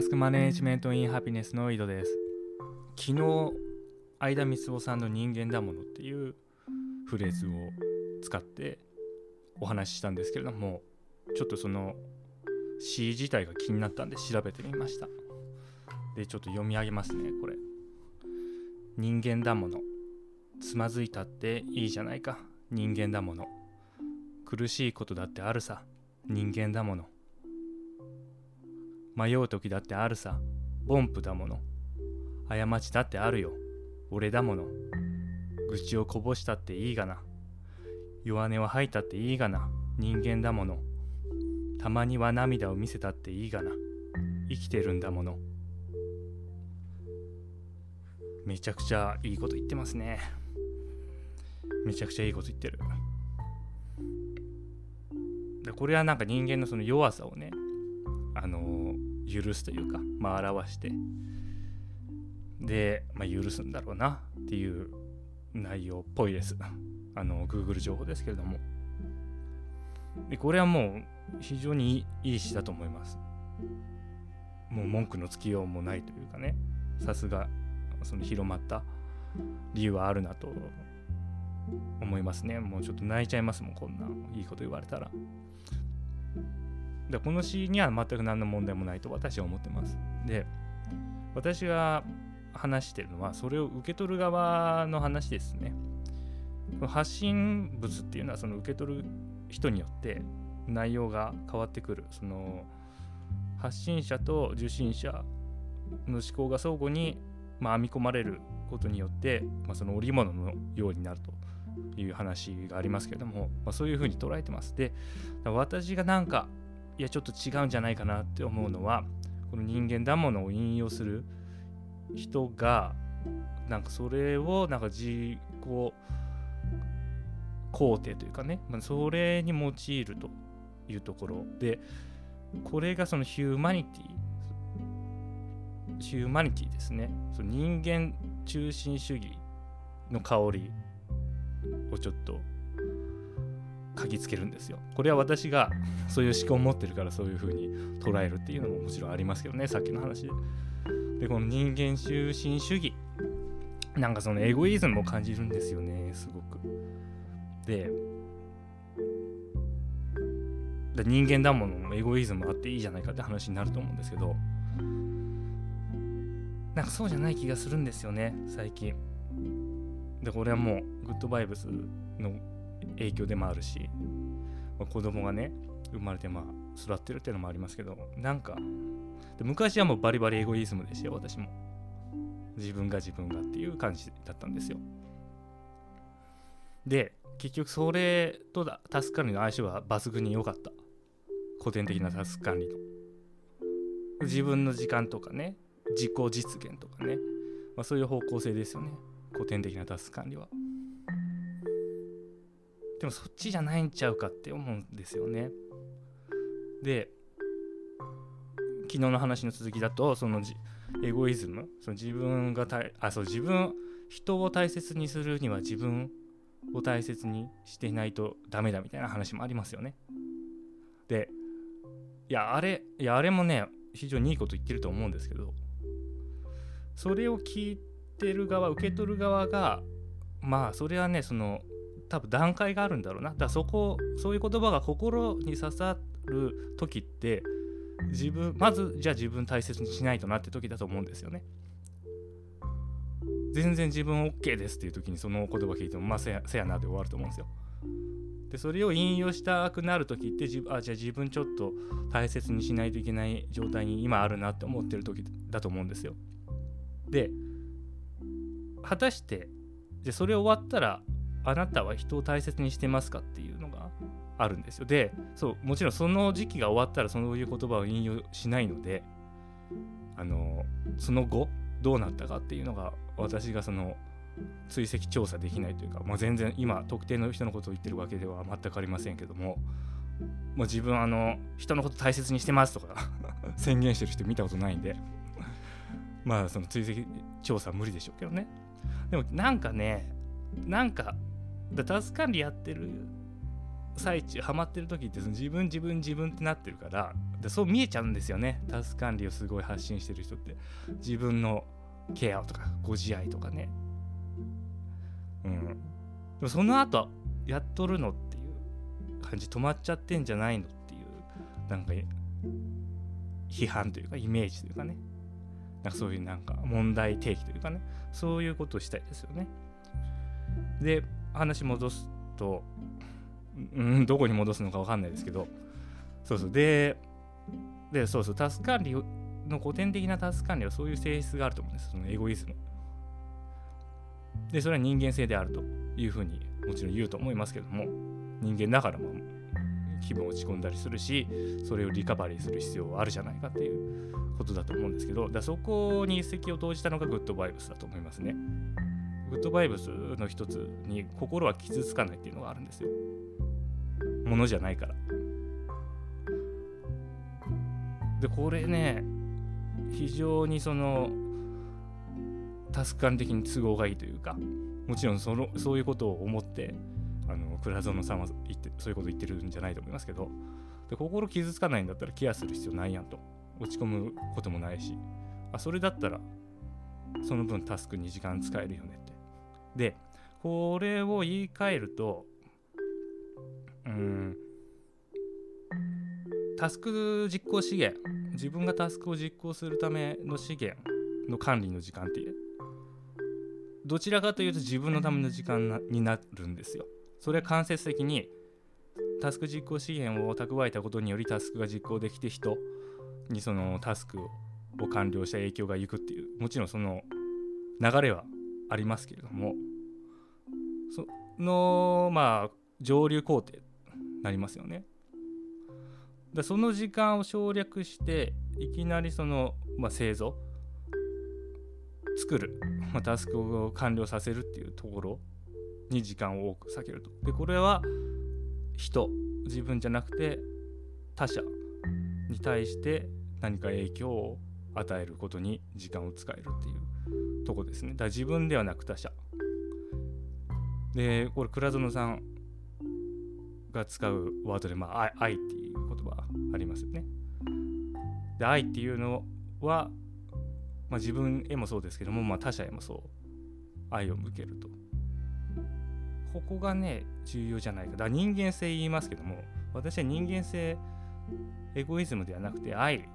タスクマネジメントインハピネスの井戸です。昨日、相田光夫さんの人間だものっていうフレーズを使ってお話ししたんですけれども、ちょっとその詩自体が気になったんで調べてみました。で、ちょっと読み上げますね、これ。人間だもの。つまずいたっていいじゃないか。人間だもの。苦しいことだってあるさ。人間だもの。迷う時だってあるさ。凡夫だもの。過ちだってあるよ。俺だもの。愚痴をこぼしたっていいがな。弱音を吐いたっていいがな。人間だもの。たまには涙を見せたっていいがな。生きてるんだもの。めちゃくちゃいいこと言ってますね。めちゃくちゃいいこと言ってる。でこれはなんか人間のその弱さをね、あのー、許すというか、まあ、表してで、まあ、許すんだろうなっていう内容っぽいです。あの Google 情報ですけれども。でこれはもう非常にいい詩だと思います。もう文句のつきようもないというかね、さすがその広まった理由はあるなと思いますね。もうちょっと泣いちゃいますもん、こんないいこと言われたら。でこの詩には全く何の問題もないと私は思ってます。で、私が話してるのは、それを受け取る側の話ですね。発信物っていうのは、その受け取る人によって内容が変わってくる。その発信者と受信者の思考が相互に、まあ、編み込まれることによって、まあ、その織物のようになるという話がありますけれども、まあ、そういうふうに捉えてます。で、私がなんか、いや、ちょっと違うんじゃないかなって思うのは、この人間だものを引用する人が、なんかそれをなんか自己肯定というかね、まあ、それに用いるというところで、これがそのヒューマニティ、ヒューマニティですね。その人間中心主義の香りをちょっと嗅ぎつけるんですよ。これは私がそういう思考を持ってるからそういう風に捉えるっていうのももちろんありますけどねさっきの話で。でこの人間中心主義なんかそのエゴイズムを感じるんですよねすごく。で人間だものエゴイズムあっていいじゃないかって話になると思うんですけどなんかそうじゃない気がするんですよね最近。でこれはもうグッドバイブスの影響でもあるし、まあ、子供がね生まれてまあ育ってるっていうのもありますけどなんか昔はもうバリバリエゴイズムでしたよ私も。自分が自分がっていう感じだったんですよ。で結局それとタスク管理の相性は抜群に良かった。古典的なタスク管理の。自分の時間とかね自己実現とかね、まあ、そういう方向性ですよね。古典的なタスク管理は。でもそっちじゃないんちゃうかって思うんですよね。で昨日の話の続きだとそのエゴイズムその自分がたあそう自分人を大切にするには自分を大切にしていないとダメだみたいな話もありますよね。でいやあれいやあれもね非常にいいこと言ってると思うんですけどそれを聞いてる側受け取る側がまあそれはねその多分段階があるんだろうな。だからそこそういう言葉が心に刺さる時って自分まずじゃあ自分大切にしないとなって時だと思うんですよね。全然自分 OK ですっていう時にその言葉聞いてもまあせやせやなで終わると思うんですよ。でそれを引用したくなる時ってあじゃあ自分ちょっと大切にしないといけない状態に今あるなって思ってる時だと思うんですよ。で果たしてでそれ終わったらあなたは人を大切にしてますかっていうのがあるんですよ。でそうもちろんその時期が終わったらそういう言葉を引用しないのであのその後どうなったかっていうのが私がその追跡調査できないというか、まあ、全然今特定の人のことを言ってるわけでは全くありませんけどももう自分あの人のこと大切にしてますとか 宣言してる人見たことないんでまあその追跡調査無理でしょうけどね。でもなんかねなんかだタス管理やってる最中ハマってる時ってその自分自分自分ってなってるからでそう見えちゃうんですよね。タス管理をすごい発信してる人って。自分のケアとかご自愛とかね。うん。でもその後やっとるのっていう感じ止まっちゃってんじゃないのっていうなんか批判というかイメージというかね。なんかそういうなんか問題提起というかね。そういうことをしたいですよね。で話戻すとうんどこに戻すのか分かんないですけど。そうそう。ででそうそう。タス管理の古典的なタス管理はそういう性質があると思うんです。そのエゴイズム。でそれは人間性であるというふうにもちろん言うと思いますけども。人間だからも気分落ち込んだりするしそれをリカバリーする必要はあるじゃないかっていうことだと思うんですけど。だそこに一石を投じたのがグッドバイブスだと思いますね。グッドバイブスの一つに心は傷つかないっていうのがあるんですよ。ものじゃないから。でこれね非常にそのタスク管的に都合がいいというかもちろんそのそういうことを思ってあの倉園さんは言ってそういうこと言ってるんじゃないと思いますけどで心傷つかないんだったらケアする必要ないやんと。落ち込むこともないし。あそれだったらその分タスク2時間使えるよね。でこれを言い換えるとうんタスク実行資源自分がタスクを実行するための資源の管理の時間っていうどちらかというと自分のための時間になるんですよ。それは間接的にタスク実行資源を蓄えたことによりタスクが実行できて人にそのタスクを完了した影響がいくっていうもちろんその流れはありますけれどもそのまあ上流工程になりますよね。でその時間を省略していきなりその、まあ、製造作る、まあ、タスクを完了させるっていうところに時間を多く避けると。でこれは人自分じゃなくて他者に対して何か影響を与えることに時間を使えるっていうとこですね。だ自分ではなく他者。でこれ倉園さんが使うワードで、まあ、愛っていう言葉ありますよね。で愛っていうのは、まあ、自分へもそうですけども、まあ、他者へもそう愛を向けると。ここがね重要じゃないか。だか人間性言いますけども私は人間性エゴイズムではなくて愛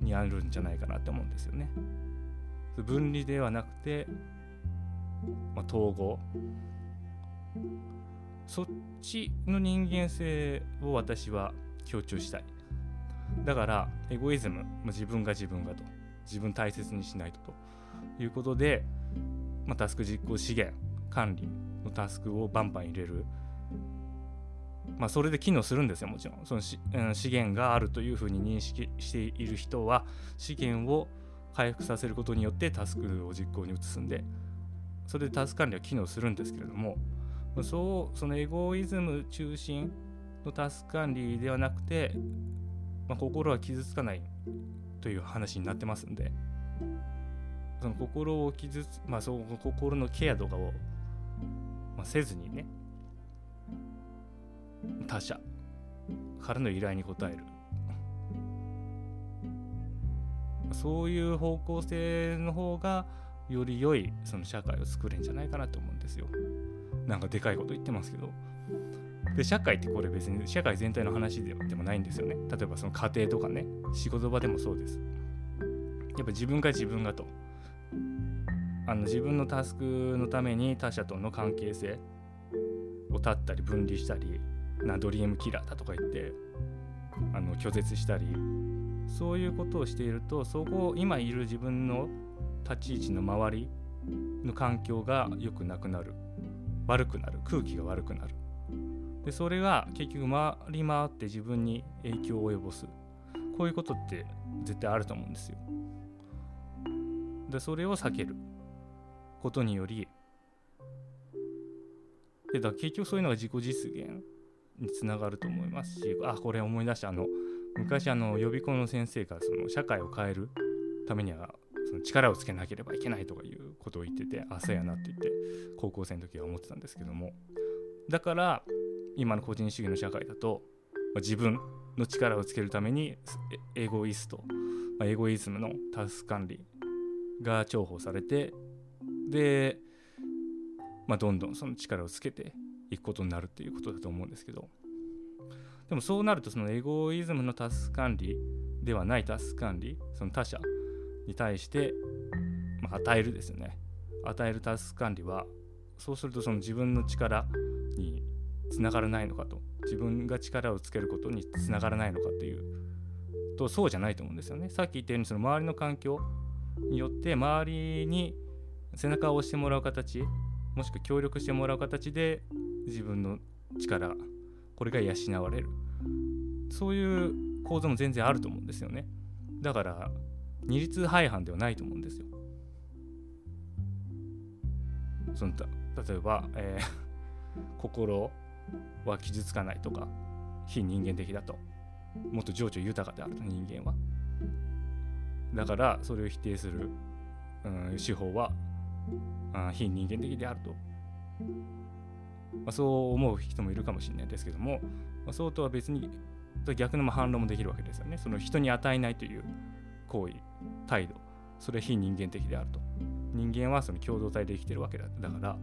にあるんじゃないかなって思うんですよね。分離ではなくて、まあ、統合。そっちの人間性を私は強調したい。だからエゴイズム、まあ、自分が自分がと。自分大切にしないとと。いうことで、まあ、タスク実行資源管理のタスクをバンバン入れる。まあそれで機能するんですよもちろん。その資源があるというふうに認識している人は資源を回復させることによってタスクを実行に移すんでそれでタスク管理は機能するんですけれどもそうそのエゴイズム中心のタスク管理ではなくて、まあ、心は傷つかないという話になってますんでその心を傷つまあそう心のケアとかを、まあ、せずにね他者からの依頼に応える。そういう方向性の方がより良いその社会を作れんじゃないかなと思うんですよ。なんかでかいこと言ってますけど。で社会ってこれ別に社会全体の話でもないんですよね。例えばその家庭とかね仕事場でもそうです。やっぱ自分が自分がと。あの自分のタスクのために他者との関係性を断ったり分離したりなドリームキラーだとか言ってあの拒絶したりそういうことをしているとそこを今いる自分の立ち位置の周りの環境が良くなくなる。悪くなる。空気が悪くなる。でそれが結局回り回って自分に影響を及ぼす。こういうことって絶対あると思うんですよ。でそれを避ける。ことにより。でだ結局そういうのが自己実現につながると思いますしあこれ思い出した。あの昔あの予備校の先生がその社会を変えるためにはその力をつけなければいけないとかいうことを言っててあそうやなって言って高校生の時は思ってたんですけども。だから今の個人主義の社会だと、ま、自分の力をつけるためにエゴイスト、ま、エゴイズムのタスク管理が重宝されてで、まあ、どんどんその力をつけていくことになるっていうことだと思うんですけど。でもそうなるとそのエゴイズムのタスク管理ではないタスク管理その他者に対して、まあ、与えるですよね。与えるタスク管理はそうするとその自分の力につながらないのかと。自分が力をつけることにつながらないのかっていうとそうじゃないと思うんですよね。さっき言ったようにその周りの環境によって周りに背中を押してもらう形もしくは協力してもらう形で自分の力これが養われる。そういう構造も全然あると思うんですよね。だから二律背反ではないと思うんですよ。その例えば、えー、心は傷つかないとか非人間的だと。もっと情緒豊かであると人間は。だからそれを否定する、うん、手法は、うん、非人間的であると、まあ、そう思う人もいるかもしれないですけども、まあ、そうとは別に逆の反論もできるわけですよねその人に与えないという行為態度それ非人間的であると人間はその共同体で生きてるわけだだから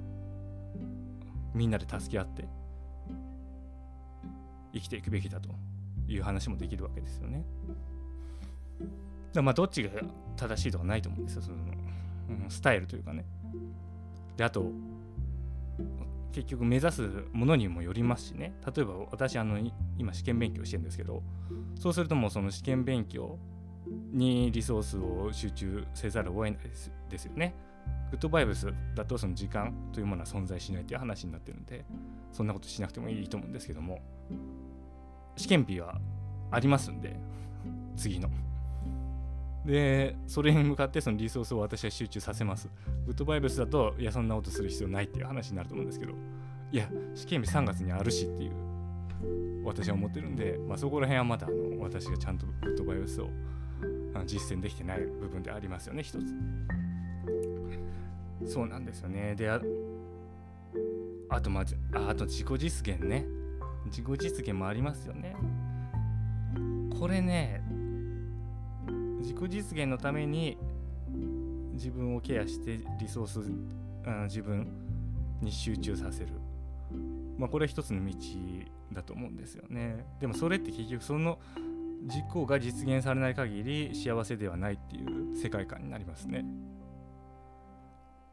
みんなで助け合って生きていくべきだという話もできるわけですよね。だまあどっちが正しいとかないと思うんですよその、うん、スタイルというかね。であと結局目指すものにもよりますしね例えば私あの今試験勉強してるんですけどそうするともうその試験勉強にリソースを集中せざるを得ないですですよね。グッドバイブスだとその時間というものは存在しないという話になってるんでそんなことしなくてもいいと思うんですけども試験日はありますんで次の。でそれに向かってそのリソースを私は集中させます。グッドバイブスだといやそんなことする必要ないっていう話になると思うんですけどいや試験日3月にあるしっていう私は思ってるんで、まあ、そこら辺はまだあの私がちゃんとグッドバイブスを実践できてない部分でありますよね一つ。そうなんですよね。で、ああと、まず、ああと自己実現ね。自己実現もありますよね。これね、自己実現のために自分をケアしてリソース、うん、自分に集中させる。まあ、これは一つの道だと思うんですよね。でもそれって結局その実行が実現されない限り幸せではないっていう世界観になりますね。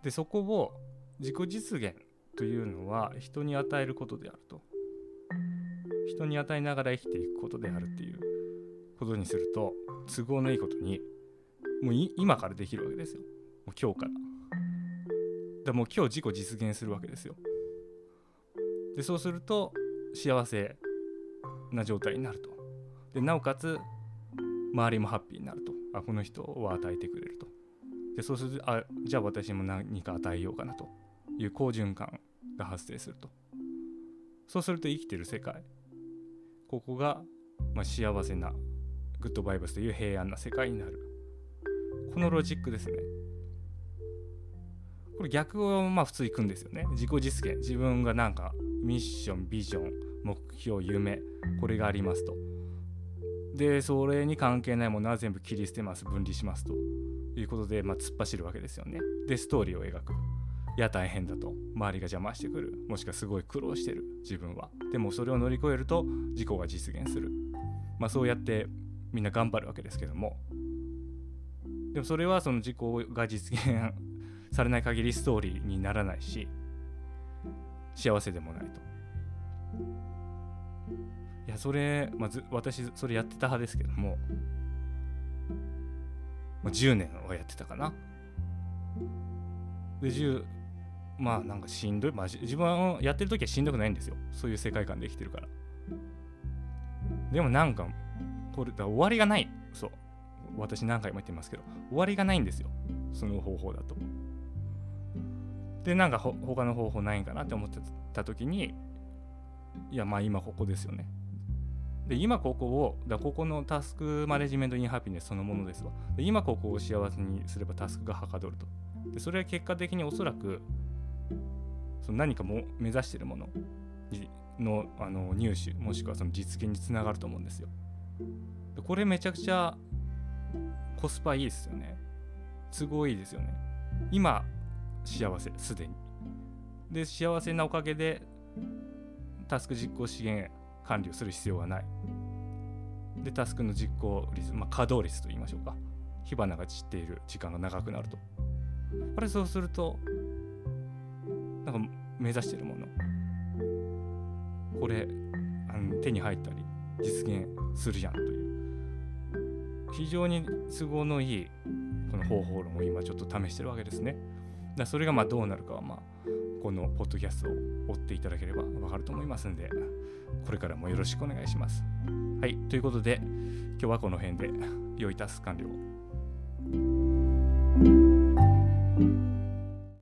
でそこを自己実現というのは人に与えることであると人に与えながら生きていくことであるっていうことにすると都合のいいことにもう今からできるわけですよ。もう今日から。だもう今日自己実現するわけですよ。でそうすると幸せな状態になると。でなおかつ周りもハッピーになると。あこの人を与えてくれると。でそうするとあじゃあ私も何か与えようかなと。いう好循環が発生すると。そうすると生きてる世界。ここが、まあ、幸せなグッドバイブスという平安な世界になる。このロジックですね。これ逆をまあ普通いくんですよね。自己実現。自分がなんかミッションビジョン目標夢これがありますと。でそれに関係ないものは全部切り捨てます分離しますと。いうことで、まあ、突っ走るわけですよね。でストーリーを描く。いや大変だと。周りが邪魔してくる。もしくはすごい苦労してる。自分は。でもそれを乗り越えると事故が実現する。まあそうやってみんな頑張るわけですけども。でもそれはその事故が実現されない限りストーリーにならないし幸せでもないと。いやそれ、まず私それやってた派ですけども、まあ、10年はやってたかな。で10まあなんかしんどい、まあ、自分はやってる時はしんどくないんですよ。そういう世界観で生きてるから。でもなんかこれだ終わりがない。そう。私何回も言ってますけど終わりがないんですよ。その方法だと。でなんか他の方法ないんかなって思ってた時にいやまあ今ここですよね。で今ここをだここのタスクマネジメントインハピネスそのものですわ。で今ここを幸せにすればタスクがはかどると。でそれは結果的におそらくその何かも目指してるもののあの入手もしくはその実現につながると思うんですよ。これめちゃくちゃコスパいいですよね。都合いいですよね。今幸せすでに。で幸せなおかげでタスク実行資源管理をする必要がない。でタスクの実行率、まあ、稼働率と言いましょうか火花が散っている時間が長くなるとあれそうするとなんか目指してるものこれあの手に入ったり実現するやんという。非常に都合のいいこの方法論を今ちょっと試してるわけですね。だそれがまあどうなるかはまあこのポッドキャストを追っていただければわかると思いますんでこれからもよろしくお願いします。はいということで今日はこの辺で。良いタス完了。